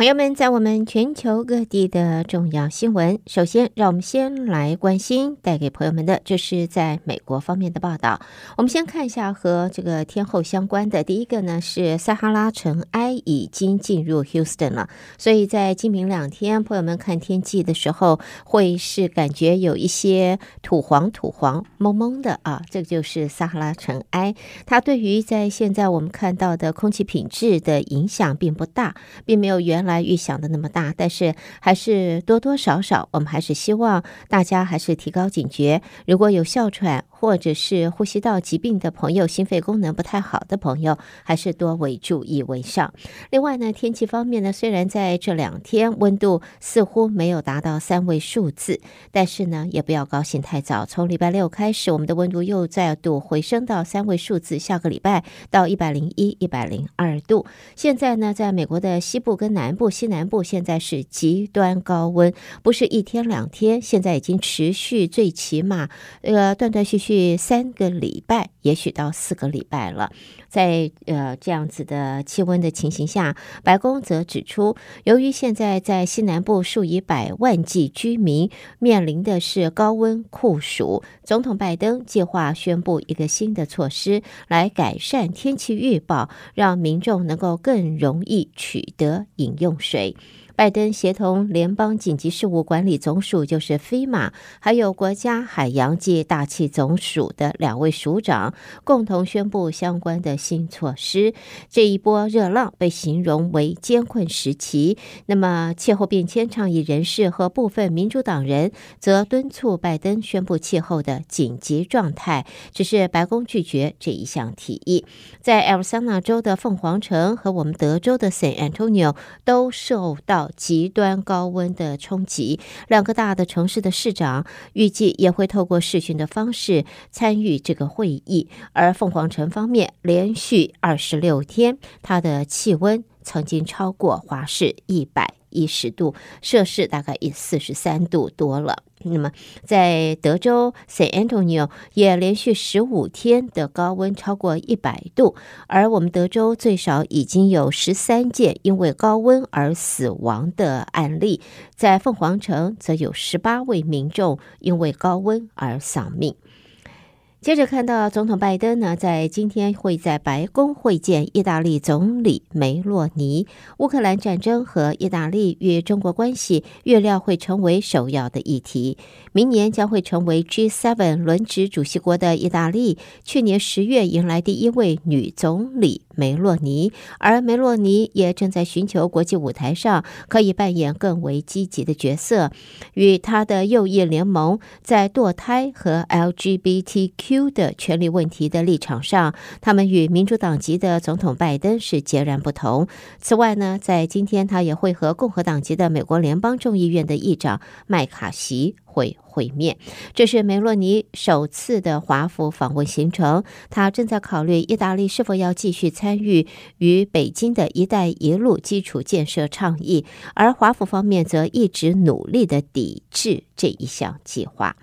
朋友们，在我们全球各地的重要新闻，首先让我们先来关心带给朋友们的，这是在美国方面的报道。我们先看一下和这个天候相关的。第一个呢是撒哈拉尘埃已经进入 Houston 了，所以在今明两天，朋友们看天气的时候，会是感觉有一些土黄土黄蒙蒙的啊，这个就是撒哈拉尘埃。它对于在现在我们看到的空气品质的影响并不大，并没有原来。来预想的那么大，但是还是多多少少，我们还是希望大家还是提高警觉。如果有哮喘，或者是呼吸道疾病的朋友，心肺功能不太好的朋友，还是多为注意为上。另外呢，天气方面呢，虽然在这两天温度似乎没有达到三位数字，但是呢，也不要高兴太早。从礼拜六开始，我们的温度又再度回升到三位数字，下个礼拜到一百零一、一百零二度。现在呢，在美国的西部跟南部、西南部，现在是极端高温，不是一天两天，现在已经持续最起码呃断断续续。去三个礼拜，也许到四个礼拜了。在呃这样子的气温的情形下，白宫则指出，由于现在在西南部数以百万计居民面临的是高温酷暑，总统拜登计划宣布一个新的措施来改善天气预报，让民众能够更容易取得饮用水。拜登协同联邦紧急事务管理总署，就是 FEMA，还有国家海洋及大气总署的两位署长，共同宣布相关的新措施。这一波热浪被形容为艰困时期。那么，气候变迁倡议人士和部分民主党人则敦促拜登宣布气候的紧急状态，只是白宫拒绝这一项提议。在亚利桑那州的凤凰城和我们德州的 San Antonio 都受到极端高温的冲击，两个大的城市的市长预计也会透过视讯的方式参与这个会议。而凤凰城方面，连续二十六天，它的气温曾经超过华氏一百一十度摄氏，大概一四十三度多了。那么，在德州 San Antonio 也连续十五天的高温超过一百度，而我们德州最少已经有十三件因为高温而死亡的案例，在凤凰城则有十八位民众因为高温而丧命。接着看到总统拜登呢，在今天会在白宫会见意大利总理梅洛尼。乌克兰战争和意大利与中国关系预料会成为首要的议题。明年将会成为 G7 轮值主席国的意大利，去年十月迎来第一位女总理梅洛尼，而梅洛尼也正在寻求国际舞台上可以扮演更为积极的角色。与他的右翼联盟在堕胎和 LGBTQ。Q 的权利问题的立场上，他们与民主党籍的总统拜登是截然不同。此外呢，在今天他也会和共和党籍的美国联邦众议院的议长麦卡锡会会面。这是梅洛尼首次的华府访问行程。他正在考虑意大利是否要继续参与与北京的一带一路基础建设倡议，而华府方面则一直努力的抵制这一项计划。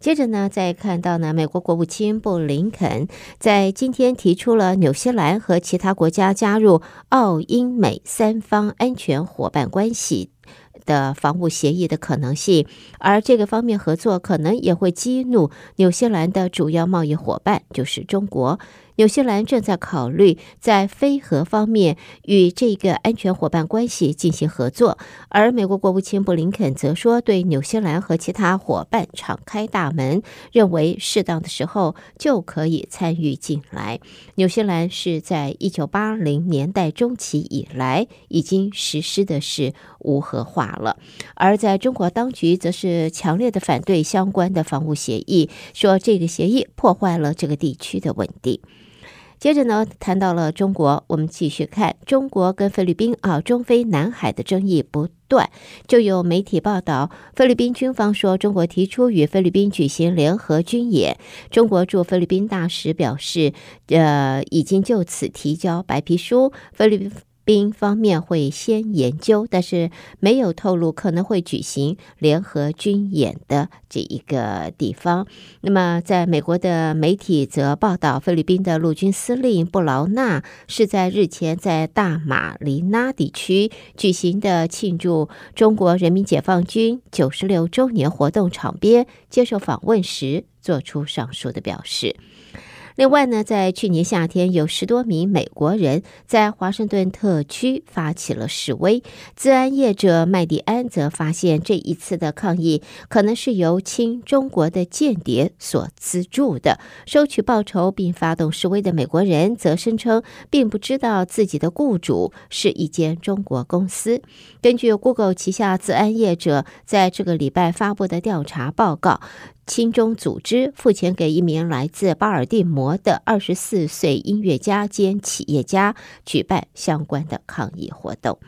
接着呢，再看到呢，美国国务卿布林肯在今天提出了纽西兰和其他国家加入澳英美三方安全伙伴关系的防务协议的可能性，而这个方面合作可能也会激怒纽西兰的主要贸易伙伴，就是中国。纽西兰正在考虑在非核方面与这个安全伙伴关系进行合作，而美国国务卿布林肯则说，对纽西兰和其他伙伴敞开大门，认为适当的时候就可以参与进来。纽西兰是在一九八零年代中期以来已经实施的是无核化了，而在中国当局则是强烈的反对相关的防务协议，说这个协议破坏了这个地区的稳定。接着呢，谈到了中国，我们继续看中国跟菲律宾啊，中非南海的争议不断，就有媒体报道，菲律宾军方说中国提出与菲律宾举行联合军演。中国驻菲律宾大使表示，呃，已经就此提交白皮书。菲律宾兵方面会先研究，但是没有透露可能会举行联合军演的这一个地方。那么，在美国的媒体则报道，菲律宾的陆军司令布劳纳是在日前在大马尼拉地区举行的庆祝中国人民解放军九十六周年活动场边接受访问时，做出上述的表示。另外呢，在去年夏天，有十多名美国人在华盛顿特区发起了示威。自安业者麦迪安则发现，这一次的抗议可能是由亲中国的间谍所资助的，收取报酬并发动示威的美国人则声称，并不知道自己的雇主是一间中国公司。根据 Google 旗下自安业者在这个礼拜发布的调查报告。亲中组织付钱给一名来自巴尔的摩的二十四岁音乐家兼企业家，举办相关的抗议活动。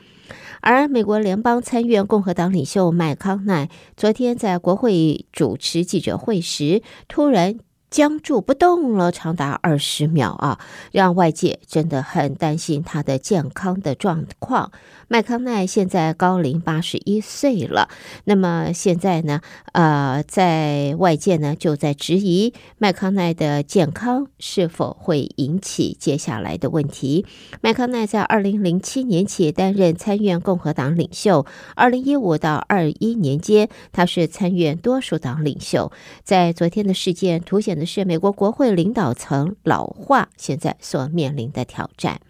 而美国联邦参院共和党领袖麦康奈昨天在国会主持记者会时，突然僵住不动了，长达二十秒啊，让外界真的很担心他的健康的状况。麦康奈现在高龄八十一岁了，那么现在呢，呃，在外界呢就在质疑麦康奈的健康是否会引起接下来的问题。麦康奈在二零零七年起担任参院共和党领袖，二零一五到二一年间，他是参院多数党领袖。在昨天的事件凸显是美国国会领导层老化现在所面临的挑战。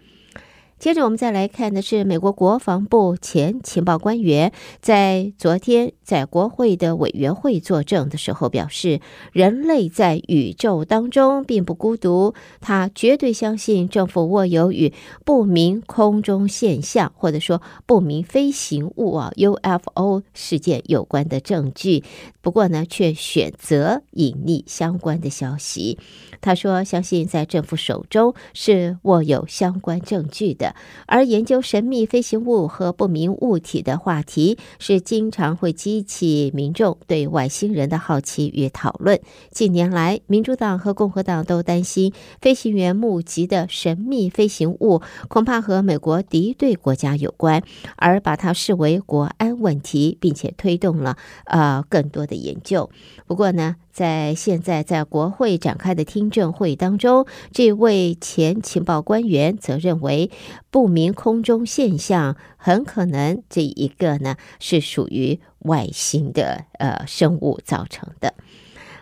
接着，我们再来看的是美国国防部前情报官员在昨天在国会的委员会作证的时候表示，人类在宇宙当中并不孤独。他绝对相信政府握有与不明空中现象或者说不明飞行物啊 UFO 事件有关的证据，不过呢，却选择隐匿相关的消息。他说，相信在政府手中是握有相关证据的。而研究神秘飞行物和不明物体的话题，是经常会激起民众对外星人的好奇与讨论。近年来，民主党和共和党都担心飞行员目击的神秘飞行物恐怕和美国敌对国家有关，而把它视为国安问题，并且推动了呃更多的研究。不过呢，在现在在国会展开的听证会当中，这位前情报官员则认为，不明空中现象很可能这一个呢是属于外星的呃生物造成的。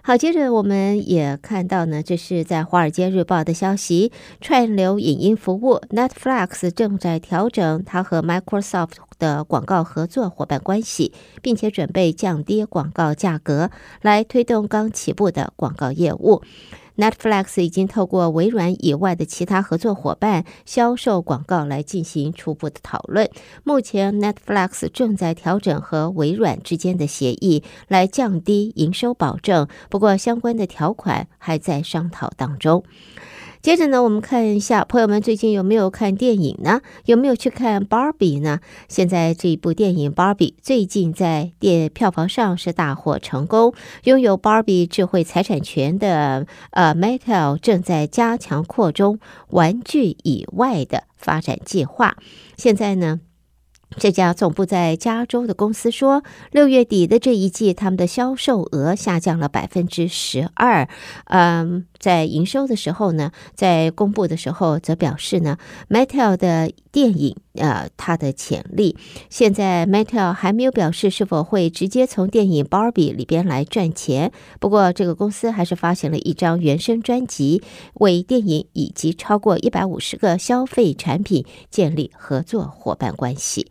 好，接着我们也看到呢，这是在《华尔街日报》的消息，串流影音服务 Netflix 正在调整它和 Microsoft 的广告合作伙伴关系，并且准备降低广告价格，来推动刚起步的广告业务。Netflix 已经透过微软以外的其他合作伙伴销售广告来进行初步的讨论。目前，Netflix 正在调整和微软之间的协议，来降低营收保证。不过，相关的条款还在商讨当中。接着呢，我们看一下朋友们最近有没有看电影呢？有没有去看《芭比》呢？现在这一部电影《芭比》最近在电票房上是大获成功。拥有芭比智慧财产权的呃 Mattel 正在加强扩充玩具以外的发展计划。现在呢，这家总部在加州的公司说，六月底的这一季，他们的销售额下降了百分之十二。嗯，在营收的时候呢，在公布的时候则表示呢，Mattel 的电影，呃，它的潜力。现在 Mattel 还没有表示是否会直接从电影 Barbie 里边来赚钱。不过，这个公司还是发行了一张原声专辑，为电影以及超过一百五十个消费产品建立合作伙伴关系。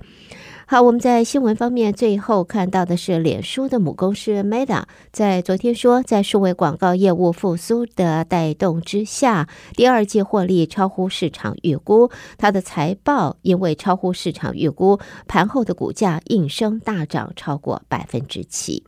好，我们在新闻方面最后看到的是，脸书的母公司 Meta 在昨天说，在数位广告业务复苏的带动之下，第二季获利超乎市场预估。它的财报因为超乎市场预估，盘后的股价应声大涨超过百分之七。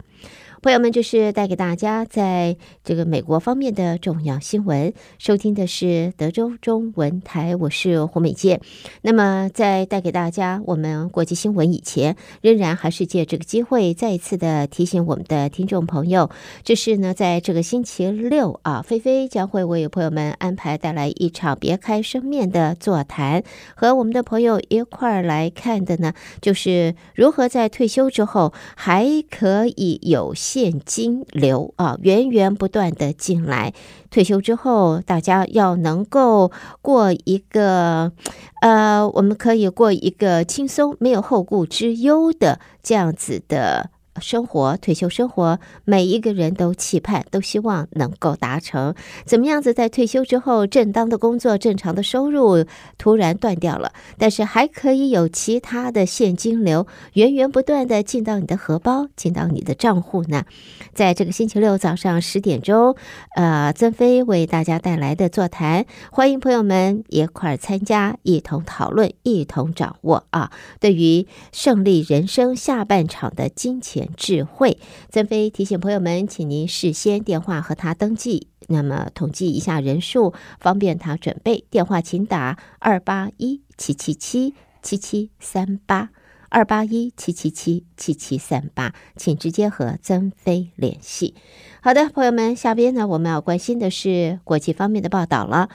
朋友们，这是带给大家在这个美国方面的重要新闻。收听的是德州中文台，我是胡美健。那么，在带给大家我们国际新闻以前，仍然还是借这个机会再一次的提醒我们的听众朋友，这是呢，在这个星期六啊，菲菲将会为朋友们安排带来一场别开生面的座谈，和我们的朋友一块儿来看的呢，就是如何在退休之后还可以有。现金流啊，源源不断的进来。退休之后，大家要能够过一个，呃，我们可以过一个轻松、没有后顾之忧的这样子的。生活，退休生活，每一个人都期盼，都希望能够达成。怎么样子在退休之后，正当的工作、正常的收入突然断掉了，但是还可以有其他的现金流源源不断的进到你的荷包，进到你的账户呢？在这个星期六早上十点钟，呃，曾飞为大家带来的座谈，欢迎朋友们一块儿参加，一同讨论，一同掌握啊！对于胜利人生下半场的金钱。智慧，曾飞提醒朋友们，请您事先电话和他登记，那么统计一下人数，方便他准备。电话请打二八一七七七七七三八二八一七七七七七三八，请直接和曾飞联系。好的，朋友们，下边呢，我们要关心的是国际方面的报道了。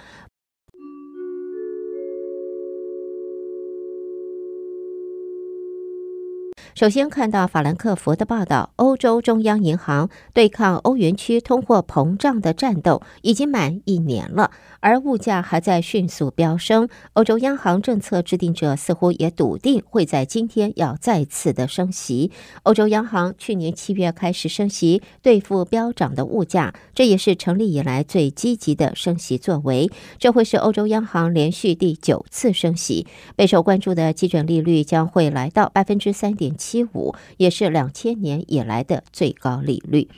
首先看到法兰克福的报道，欧洲中央银行对抗欧元区通货膨胀的战斗已经满一年了，而物价还在迅速飙升。欧洲央行政策制定者似乎也笃定会在今天要再次的升息。欧洲央行去年七月开始升息，对付飙涨的物价，这也是成立以来最积极的升息作为。这会是欧洲央行连续第九次升息，备受关注的基准利率将会来到百分之三点七。七五也是两千年以来的最高利率。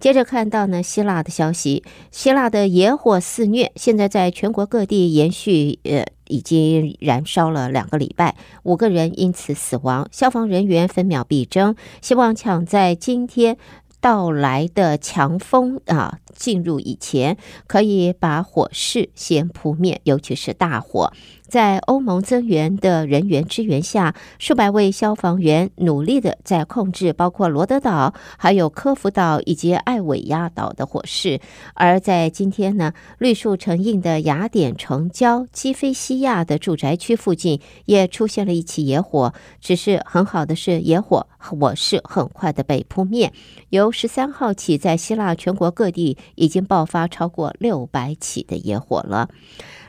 接着看到呢，希腊的消息，希腊的野火肆虐，现在在全国各地延续，呃，已经燃烧了两个礼拜，五个人因此死亡，消防人员分秒必争，希望抢在今天到来的强风啊进入以前，可以把火势先扑灭，尤其是大火。在欧盟增援的人员支援下，数百位消防员努力地在控制包括罗德岛、还有科孚岛以及艾维亚岛的火势。而在今天呢，绿树成荫的雅典城郊基菲西亚的住宅区附近也出现了一起野火。只是很好的是，野火火势很快的被扑灭。由十三号起，在希腊全国各地已经爆发超过六百起的野火了。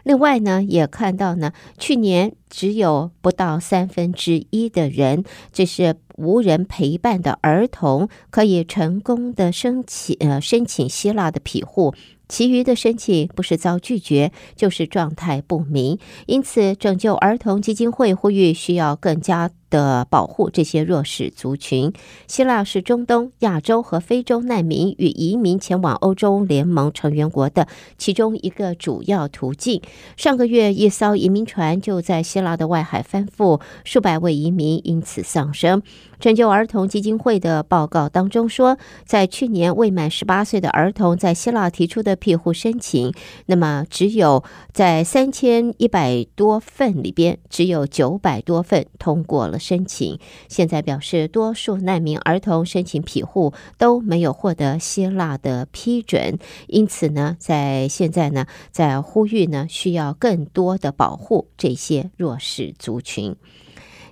另外呢，也看到呢，去年只有不到三分之一的人，这是无人陪伴的儿童，可以成功的申请呃申请希腊的庇护。其余的申请不是遭拒绝，就是状态不明。因此，拯救儿童基金会呼吁需要更加的保护这些弱势族群。希腊是中东、亚洲和非洲难民与移民前往欧洲联盟成员国的其中一个主要途径。上个月，一艘移民船就在希腊的外海翻覆，数百位移民因此丧生。拯救儿童基金会的报告当中说，在去年未满十八岁的儿童在希腊提出的庇护申请，那么只有在三千一百多份里边，只有九百多份通过了申请。现在表示，多数难民儿童申请庇护都没有获得希腊的批准，因此呢，在现在呢，在呼吁呢，需要更多的保护这些弱势族群。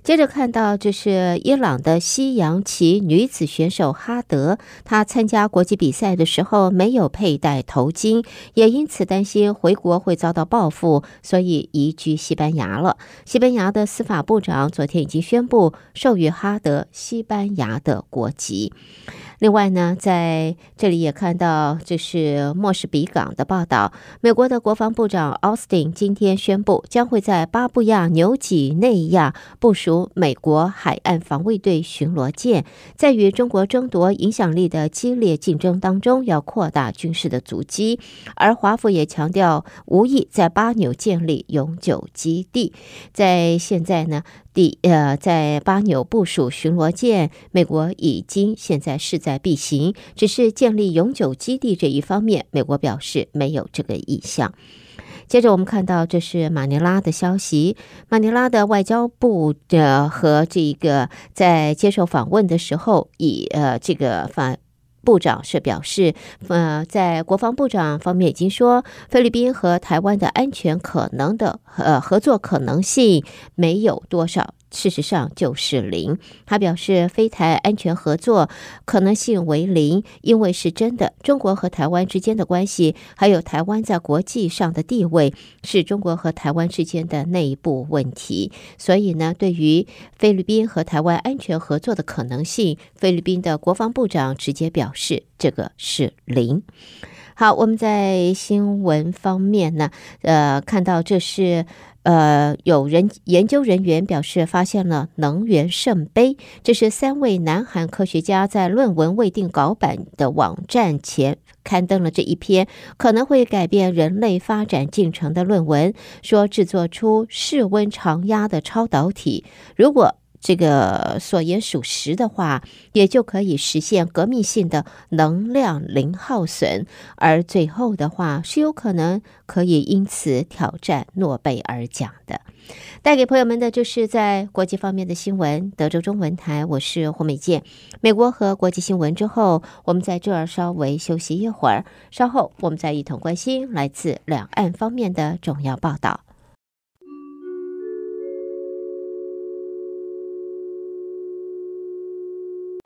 接着看到，这是伊朗的西洋棋女子选手哈德，她参加国际比赛的时候没有佩戴头巾，也因此担心回国会遭到报复，所以移居西班牙了。西班牙的司法部长昨天已经宣布授予哈德西班牙的国籍。另外呢，在这里也看到，这是莫士比港的报道。美国的国防部长奥斯汀今天宣布，将会在巴布亚纽几内亚部署美国海岸防卫队巡逻舰，在与中国争夺影响力的激烈竞争当中，要扩大军事的足迹。而华府也强调，无意在巴纽建立永久基地。在现在呢，第呃，在巴纽部署巡逻舰，美国已经现在势在必行，只是建立永久基地这一方面，美国表示没有这个意向。接着我们看到，这是马尼拉的消息，马尼拉的外交部的和这个在接受访问的时候，以呃这个反。部长是表示，呃，在国防部长方面已经说，菲律宾和台湾的安全可能的呃合作可能性没有多少。事实上就是零。他表示，菲台安全合作可能性为零，因为是真的。中国和台湾之间的关系，还有台湾在国际上的地位，是中国和台湾之间的内部问题。所以呢，对于菲律宾和台湾安全合作的可能性，菲律宾的国防部长直接表示，这个是零。好，我们在新闻方面呢，呃，看到这是。呃，有人研究人员表示，发现了能源圣杯。这是三位南韩科学家在论文未定稿版的网站前刊登了这一篇可能会改变人类发展进程的论文，说制作出室温常压的超导体，如果。这个所言属实的话，也就可以实现革命性的能量零耗损，而最后的话是有可能可以因此挑战诺贝尔奖的。带给朋友们的就是在国际方面的新闻。德州中文台，我是胡美健。美国和国际新闻之后，我们在这儿稍微休息一会儿，稍后我们再一同关心来自两岸方面的重要报道。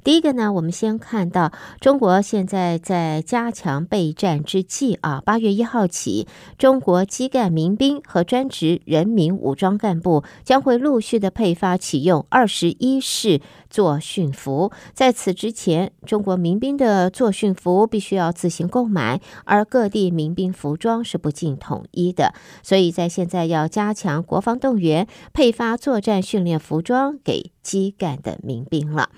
第一个呢，我们先看到中国现在在加强备战之际啊，八月一号起，中国基干民兵和专职人民武装干部将会陆续的配发启用二十一式作训服。在此之前，中国民兵的作训服必须要自行购买，而各地民兵服装是不尽统一的。所以在现在要加强国防动员，配发作战训练服装给基干的民兵了。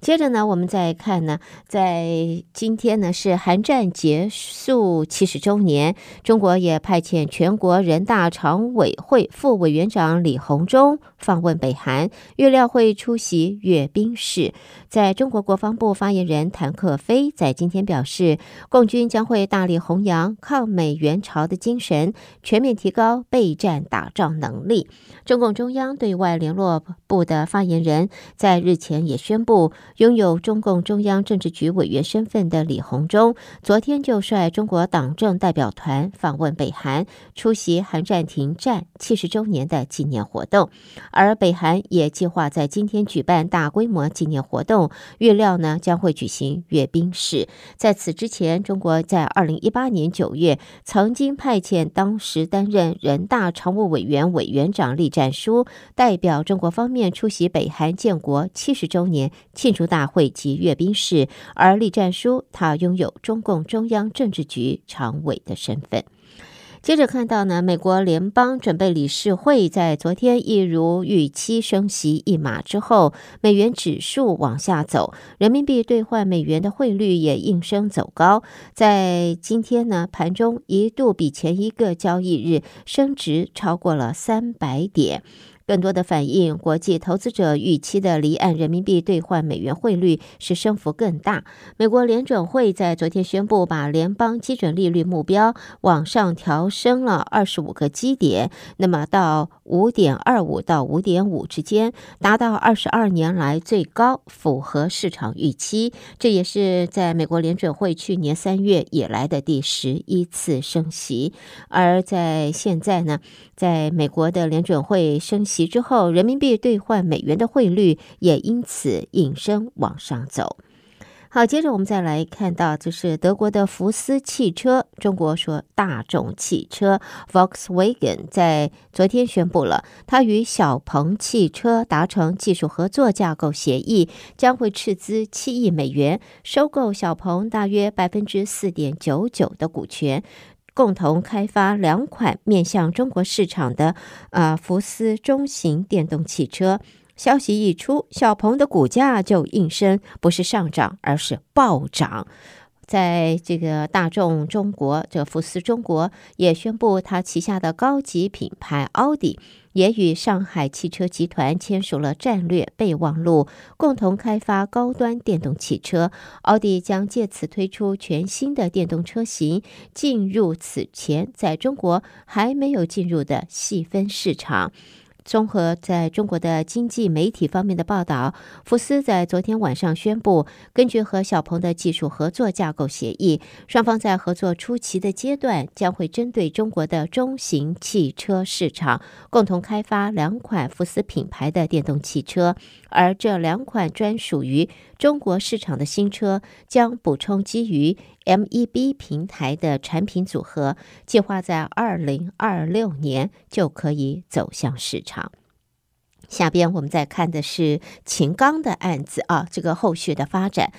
接着呢，我们再看呢，在今天呢是韩战结束七十周年，中国也派遣全国人大常委会副委员长李鸿忠访问北韩，预料会出席阅兵式。在中国国防部发言人谭克非在今天表示，共军将会大力弘扬抗美援朝的精神，全面提高备战打仗能力。中共中央对外联络部的发言人在日前也宣布。拥有中共中央政治局委员身份的李鸿忠，昨天就率中国党政代表团访问北韩，出席韩战停战七十周年的纪念活动。而北韩也计划在今天举办大规模纪念活动，预料呢将会举行阅兵式。在此之前，中国在二零一八年九月曾经派遣当时担任人大常务委员委员长栗战书代表中国方面出席北韩建国七十周年庆祝大会及阅兵式，而栗战书他拥有中共中央政治局常委的身份。接着看到呢，美国联邦准备理事会在昨天一如预期升息一码之后，美元指数往下走，人民币兑换美元的汇率也应声走高，在今天呢盘中一度比前一个交易日升值超过了三百点。更多的反映，国际投资者预期的离岸人民币兑换美元汇率是升幅更大。美国联准会在昨天宣布，把联邦基准利率目标往上调升了二十五个基点，那么到五点二五到五点五之间，达到二十二年来最高，符合市场预期。这也是在美国联准会去年三月以来的第十一次升息。而在现在呢，在美国的联准会升息。其之后，人民币兑换美元的汇率也因此应声往上走。好，接着我们再来看到，就是德国的福斯汽车，中国说大众汽车 Volkswagen 在昨天宣布了，它与小鹏汽车达成技术合作架构协议，将会斥资七亿美元收购小鹏大约百分之四点九九的股权。共同开发两款面向中国市场的呃福斯中型电动汽车。消息一出，小鹏的股价就应声不是上涨，而是暴涨。在这个大众中国，这福斯中国也宣布，它旗下的高级品牌奥迪也与上海汽车集团签署了战略备忘录，共同开发高端电动汽车。奥迪将借此推出全新的电动车型，进入此前在中国还没有进入的细分市场。综合在中国的经济媒体方面的报道，福斯在昨天晚上宣布，根据和小鹏的技术合作架构协议，双方在合作初期的阶段将会针对中国的中型汽车市场，共同开发两款福斯品牌的电动汽车，而这两款专属于中国市场的新车将补充基于 MEB 平台的产品组合，计划在二零二六年就可以走向市场。下边我们再看的是秦刚的案子啊，这个后续的发展。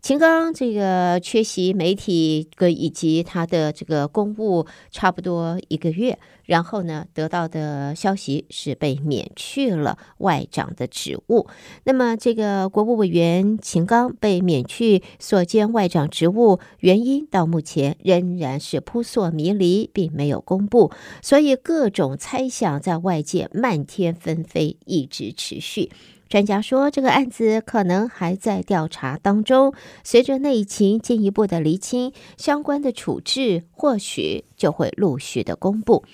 秦刚这个缺席媒体跟以及他的这个公务差不多一个月。然后呢，得到的消息是被免去了外长的职务。那么，这个国务委员秦刚被免去所兼外长职务原因，到目前仍然是扑朔迷离，并没有公布。所以，各种猜想在外界漫天纷飞，一直持续。专家说，这个案子可能还在调查当中，随着内情进一步的厘清，相关的处置或许就会陆续的公布。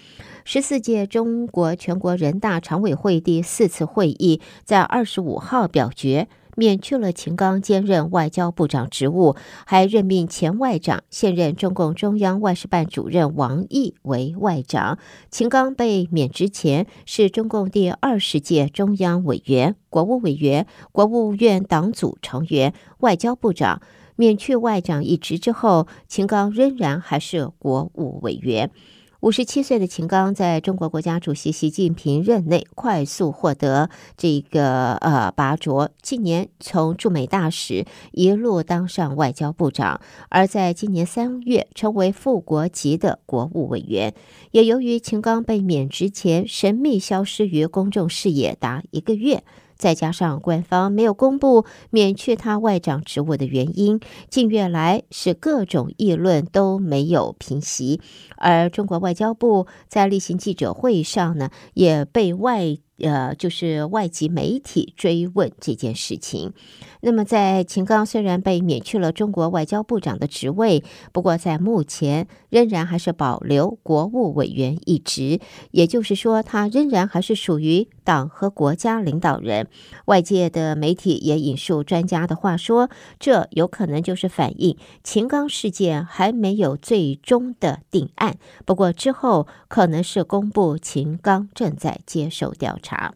十四届中国全国人大常委会第四次会议在二十五号表决，免去了秦刚兼任外交部长职务，还任命前外长、现任中共中央外事办主任王毅为外长。秦刚被免职前是中共第二十届中央委员、国务委员、国务院党组成员、外交部长。免去外长一职之后，秦刚仍然还是国务委员。五十七岁的秦刚在中国国家主席习近平任内快速获得这个呃拔擢，近年从驻美大使一路当上外交部长，而在今年三月成为副国级的国务委员。也由于秦刚被免职前神秘消失于公众视野达一个月。再加上官方没有公布免去他外长职务的原因，近月来是各种议论都没有平息，而中国外交部在例行记者会上呢，也被外。呃，就是外籍媒体追问这件事情。那么，在秦刚虽然被免去了中国外交部长的职位，不过在目前仍然还是保留国务委员一职，也就是说，他仍然还是属于党和国家领导人。外界的媒体也引述专家的话说，这有可能就是反映秦刚事件还没有最终的定案。不过之后可能是公布秦刚正在接受调查。查。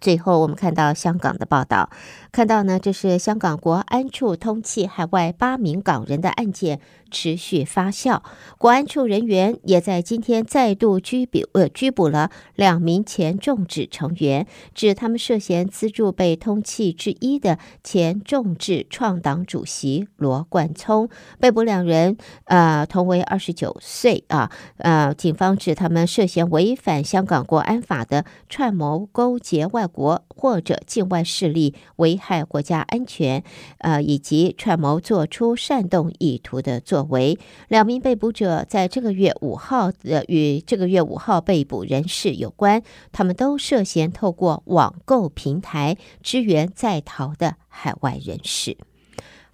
最后，我们看到香港的报道，看到呢，这是香港国安处通缉海外八名港人的案件。持续发酵，国安处人员也在今天再度拘捕呃拘捕了两名前众志成员，指他们涉嫌资助被通缉之一的前众志创党主席罗冠聪。被捕两人呃同为二十九岁啊，呃，警方指他们涉嫌违反香港国安法的串谋勾结外国或者境外势力危害国家安全，呃，以及串谋做出煽动意图的作。为两名被捕者在这个月五号的与这个月五号被捕人士有关，他们都涉嫌透过网购平台支援在逃的海外人士。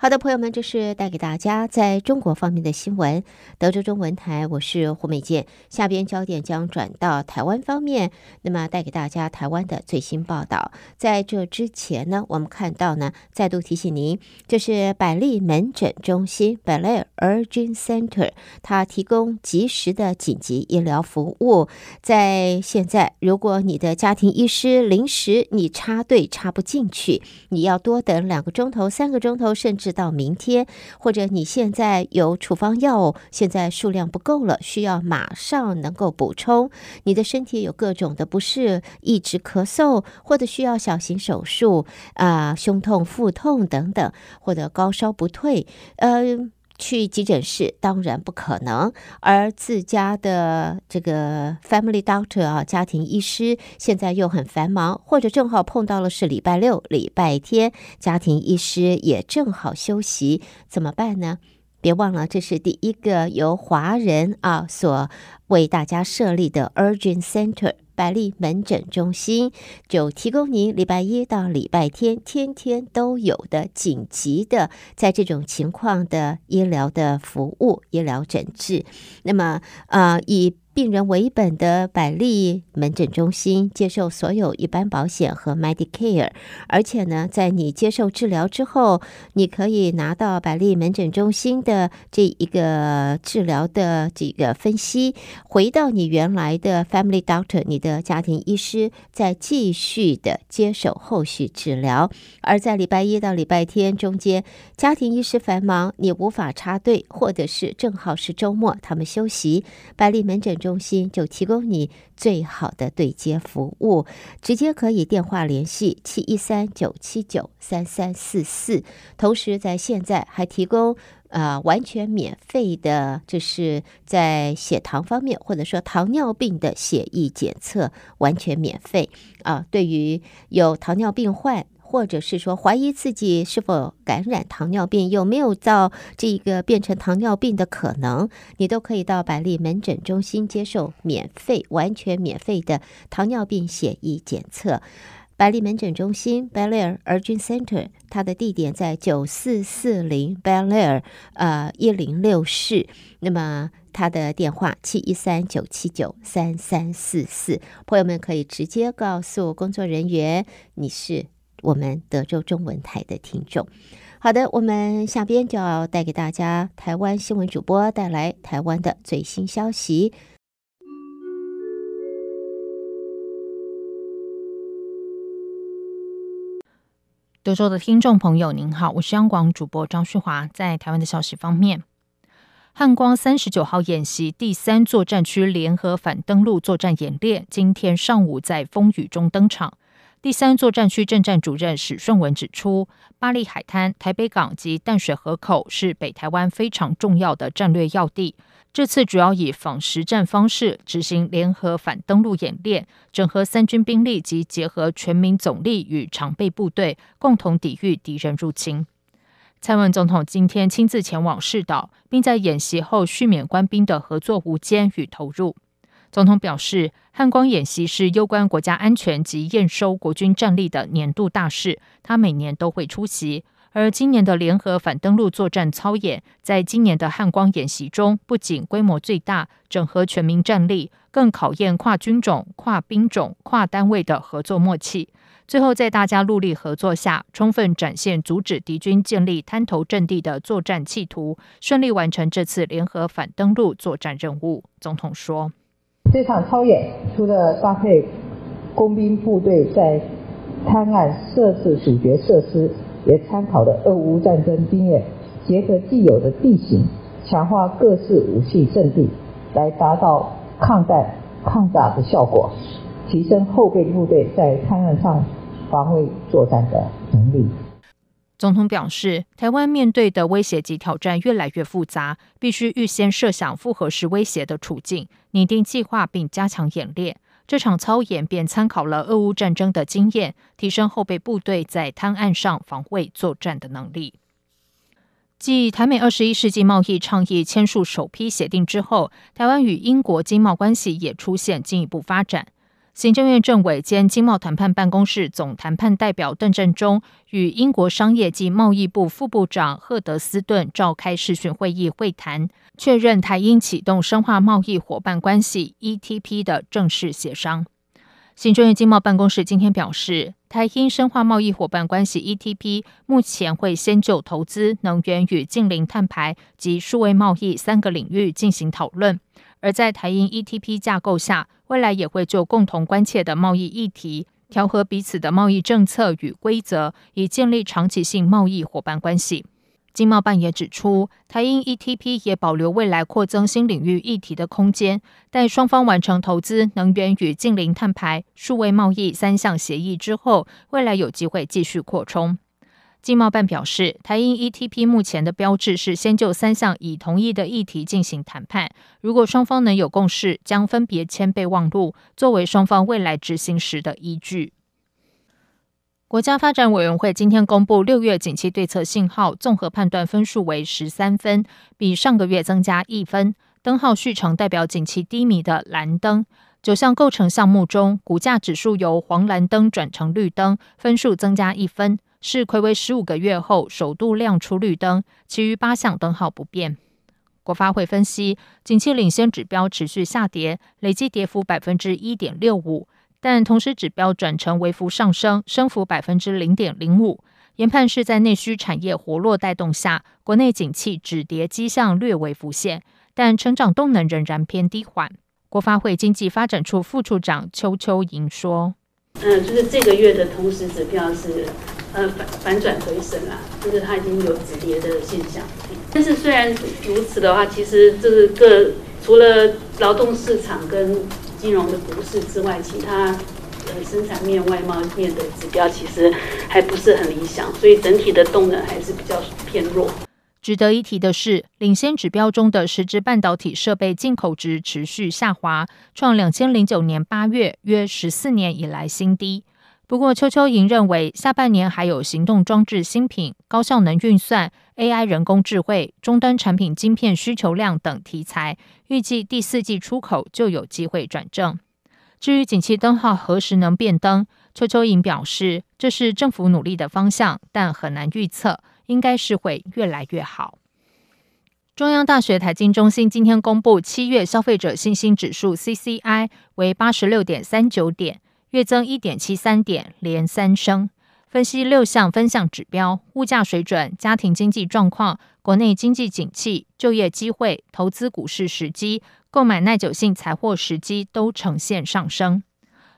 好的，朋友们，这是带给大家在中国方面的新闻。德州中文台，我是胡美健。下边焦点将转到台湾方面，那么带给大家台湾的最新报道。在这之前呢，我们看到呢，再度提醒您，这是百利门诊中心 （Bailey Urgent Center），它提供及时的紧急医疗服务。在现在，如果你的家庭医师临时你插队插不进去，你要多等两个钟头、三个钟头，甚至到明天，或者你现在有处方药，现在数量不够了，需要马上能够补充。你的身体有各种的不适，一直咳嗽，或者需要小型手术啊、胸痛、腹痛等等，或者高烧不退，呃。去急诊室当然不可能，而自家的这个 family doctor 啊，家庭医师现在又很繁忙，或者正好碰到了是礼拜六、礼拜天，家庭医师也正好休息，怎么办呢？别忘了，这是第一个由华人啊所为大家设立的 Urgent Center。百丽门诊中心就提供您礼拜一到礼拜天天天都有的紧急的，在这种情况的医疗的服务、医疗诊治。那么，呃，以病人为本的百利门诊中心接受所有一般保险和 Medicare，而且呢，在你接受治疗之后，你可以拿到百利门诊中心的这一个治疗的这个分析，回到你原来的 Family Doctor，你的家庭医师，再继续的接受后续治疗。而在礼拜一到礼拜天中间，家庭医师繁忙，你无法插队，或者是正好是周末，他们休息，百利门诊。中心就提供你最好的对接服务，直接可以电话联系七一三九七九三三四四。同时，在现在还提供呃完全免费的，就是在血糖方面或者说糖尿病的血液检测完全免费啊。对于有糖尿病患。或者是说怀疑自己是否感染糖尿病，有没有到这个变成糖尿病的可能，你都可以到百利门诊中心接受免费、完全免费的糖尿病血液检测。百利门诊中心 Bellaire Urgent Center，它的地点在九四四零 Bellaire 呃一零六室，那么它的电话七一三九七九三三四四，朋友们可以直接告诉工作人员你是。我们德州中文台的听众，好的，我们下边就要带给大家台湾新闻主播带来台湾的最新消息。德州的听众朋友，您好，我是央广主播张旭华。在台湾的消息方面，汉光三十九号演习第三作战区联合反登陆作战演练，今天上午在风雨中登场。第三作战区政战主任史顺文指出，巴黎海滩、台北港及淡水河口是北台湾非常重要的战略要地。这次主要以仿实战方式执行联合反登陆演练，整合三军兵力及结合全民总力与常备部队，共同抵御敌人入侵。蔡文总统今天亲自前往视导，并在演习后续勉官兵的合作无间与投入。总统表示，汉光演习是攸关国家安全及验收国军战力的年度大事，他每年都会出席。而今年的联合反登陆作战操演，在今年的汉光演习中，不仅规模最大，整合全民战力，更考验跨军种、跨兵种、跨单位的合作默契。最后，在大家戮力合作下，充分展现阻止敌军建立滩头阵地的作战企图，顺利完成这次联合反登陆作战任务。总统说。这场操演除了搭配工兵部队在滩岸设置主角设施，也参考了俄乌战争经验，结合既有的地形，强化各式武器阵地，来达到抗弹、抗炸的效果，提升后备部队在滩岸上防卫作战的能力。总统表示，台湾面对的威胁及挑战越来越复杂，必须预先设想复合式威胁的处境，拟定计划并加强演练。这场操演便参考了俄乌战争的经验，提升后备部队在滩岸上防卫作战的能力。继台美二十一世纪贸易倡议签署首批协定之后，台湾与英国经贸关系也出现进一步发展。行政院政委兼经贸谈判办公室总谈判代表邓振中与英国商业及贸易部副部长赫德斯顿召开视讯会议会谈，确认台英启动深化贸易伙伴关系 （ETP） 的正式协商。行政院经贸办公室今天表示，台英深化贸易伙伴关系 （ETP） 目前会先就投资、能源与净零碳排及数位贸易三个领域进行讨论。而在台英 ETP 架构下，未来也会就共同关切的贸易议题，调和彼此的贸易政策与规则，以建立长期性贸易伙伴关系。经贸办也指出，台英 ETP 也保留未来扩增新领域议题的空间，待双方完成投资、能源与近邻碳排、数位贸易三项协议之后，未来有机会继续扩充。经贸办表示，台英 ETP 目前的标志是先就三项已同意的议题进行谈判，如果双方能有共识，将分别签备忘录，作为双方未来执行时的依据。国家发展委员会今天公布六月景气对策信号综合判断分数为十三分，比上个月增加一分。灯号续成代表景气低迷的蓝灯。九项构成项目中，股价指数由黄蓝灯转成绿灯，分数增加一分，是睽违十五个月后首度亮出绿灯。其余八项灯号不变。国发会分析，景气领先指标持续下跌，累计跌幅百分之一点六五。但同时，指标转成微幅上升，升幅百分之零点零五。研判是在内需产业活络带动下，国内景气止跌迹象略微浮现，但成长动能仍然偏低缓。国发会经济发展处副处长邱秋莹说：“嗯，就是这个月的同时指标是呃反反转回升啊，就是它已经有止跌的现象。但是虽然如此的话，其实这个个除了劳动市场跟金融的股市之外，其他呃生产面、外贸面的指标其实还不是很理想，所以整体的动能还是比较偏弱。值得一提的是，领先指标中的实质半导体设备进口值持续下滑，创两千零九年八月约十四年以来新低。不过，邱秋莹认为，下半年还有行动装置新品、高效能运算、AI 人工智慧、终端产品晶片需求量等题材，预计第四季出口就有机会转正。至于景气灯号何时能变灯，邱秋莹表示，这是政府努力的方向，但很难预测，应该是会越来越好。中央大学财经中心今天公布七月消费者信心指数 CCI 为八十六点三九点。月增一点七三点，连三升。分析六项分项指标，物价水准、家庭经济状况、国内经济景气、就业机会、投资股市时机、购买耐久性财货时机都呈现上升。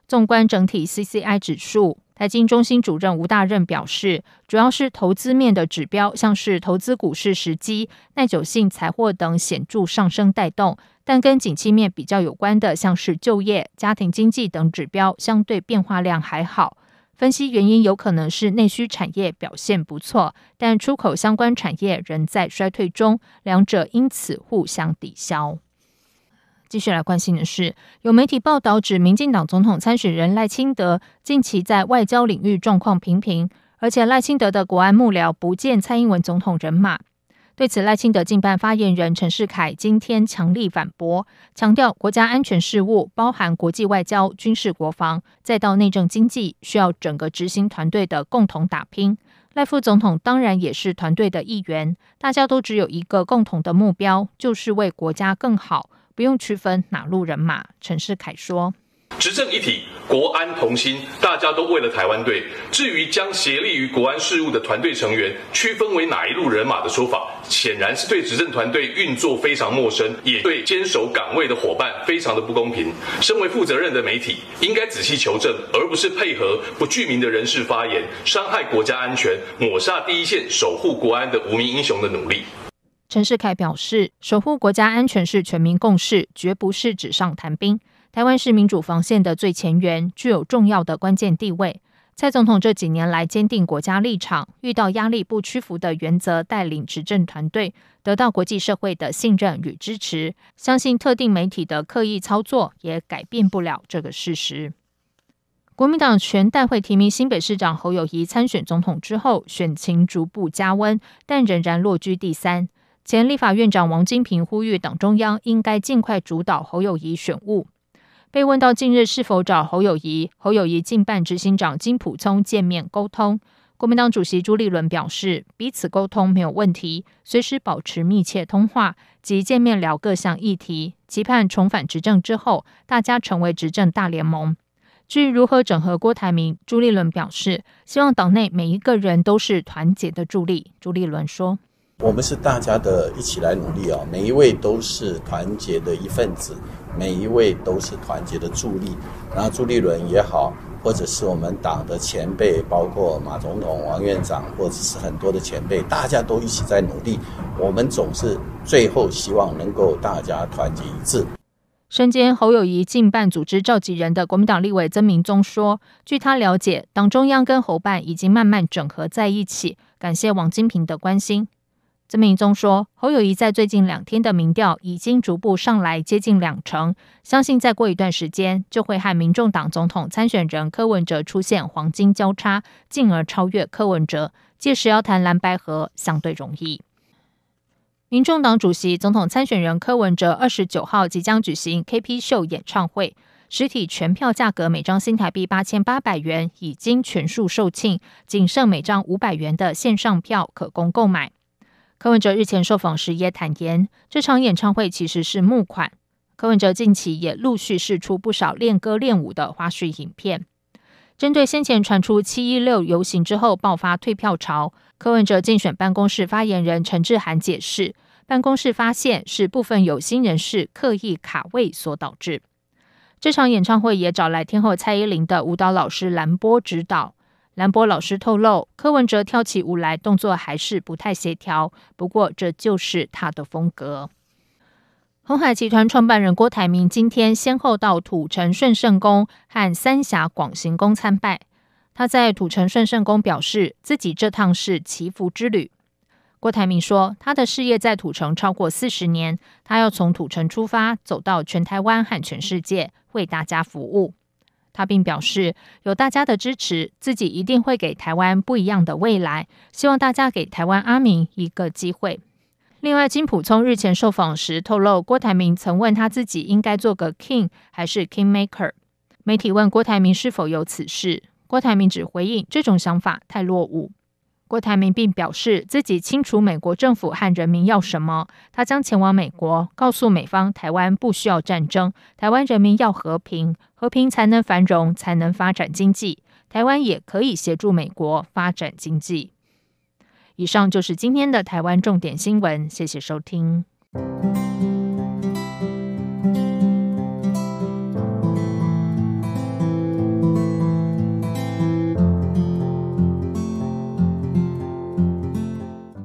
纵观整体 CCI 指数，财经中心主任吴大任表示，主要是投资面的指标，像是投资股市时机、耐久性财货等显著上升带动。但跟景气面比较有关的，像是就业、家庭经济等指标，相对变化量还好。分析原因有可能是内需产业表现不错，但出口相关产业仍在衰退中，两者因此互相抵消。继续来关心的是，有媒体报道指，民进党总统参选人赖清德近期在外交领域状况平平，而且赖清德的国安幕僚不见蔡英文总统人马。对此，赖清德近办发言人陈世凯今天强力反驳，强调国家安全事务包含国际外交、军事国防，再到内政经济，需要整个执行团队的共同打拼。赖副总统当然也是团队的一员，大家都只有一个共同的目标，就是为国家更好，不用区分哪路人马。陈世凯说。执政一体，国安同心，大家都为了台湾队。至于将协力于国安事务的团队成员区分为哪一路人马的说法，显然是对执政团队运作非常陌生，也对坚守岗位的伙伴非常的不公平。身为负责任的媒体，应该仔细求证，而不是配合不具名的人士发言，伤害国家安全，抹煞第一线守护国安的无名英雄的努力。陈世凯表示，守护国家安全是全民共识，绝不是纸上谈兵。台湾是民主防线的最前缘，具有重要的关键地位。蔡总统这几年来坚定国家立场，遇到压力不屈服的原则，带领执政团队得到国际社会的信任与支持。相信特定媒体的刻意操作也改变不了这个事实。国民党全代会提名新北市长侯友谊参选总统之后，选情逐步加温，但仍然落居第三。前立法院长王金平呼吁党中央应该尽快主导侯友宜选务。被问到近日是否找侯友宜，侯友宜竞办执行长金溥聪见面沟通，国民党主席朱立伦表示，彼此沟通没有问题，随时保持密切通话及见面聊各项议题，期盼重返执政之后，大家成为执政大联盟。至于如何整合郭台铭，朱立伦表示，希望党内每一个人都是团结的助力。朱立伦说：“我们是大家的一起来努力啊，每一位都是团结的一份子。”每一位都是团结的助力，然后朱立伦也好，或者是我们党的前辈，包括马总统、王院长，或者是很多的前辈，大家都一起在努力。我们总是最后希望能够大家团结一致。身兼侯友宜竞办组织召集人的国民党立委曾明宗说：“据他了解，党中央跟侯办已经慢慢整合在一起，感谢王金平的关心。”曾铭宗说，侯友谊在最近两天的民调已经逐步上来接近两成，相信再过一段时间就会和民众党总统参选人柯文哲出现黄金交叉，进而超越柯文哲。届时要谈蓝白合相对容易。民众党主席、总统参选人柯文哲二十九号即将举行 KP 秀演唱会，实体全票价格每张新台币八千八百元，已经全数售罄，仅剩每张五百元的线上票可供购买。柯文哲日前受访时也坦言，这场演唱会其实是募款。柯文哲近期也陆续释出不少练歌练舞的花絮影片。针对先前传出七一六游行之后爆发退票潮，柯文哲竞选办公室发言人陈志涵解释，办公室发现是部分有心人士刻意卡位所导致。这场演唱会也找来天后蔡依林的舞蹈老师兰波指导。兰博老师透露，柯文哲跳起舞来动作还是不太协调，不过这就是他的风格。鸿海集团创办人郭台铭今天先后到土城顺圣宫和三峡广行宫参拜。他在土城顺圣宫表示，自己这趟是祈福之旅。郭台铭说，他的事业在土城超过四十年，他要从土城出发，走到全台湾和全世界，为大家服务。他并表示，有大家的支持，自己一定会给台湾不一样的未来。希望大家给台湾阿明一个机会。另外，金普聪日前受访时透露，郭台铭曾问他自己应该做个 king 还是 kingmaker。媒体问郭台铭是否有此事，郭台铭只回应这种想法太落伍。郭台铭并表示自己清楚美国政府和人民要什么，他将前往美国，告诉美方台湾不需要战争，台湾人民要和平，和平才能繁荣，才能发展经济，台湾也可以协助美国发展经济。以上就是今天的台湾重点新闻，谢谢收听。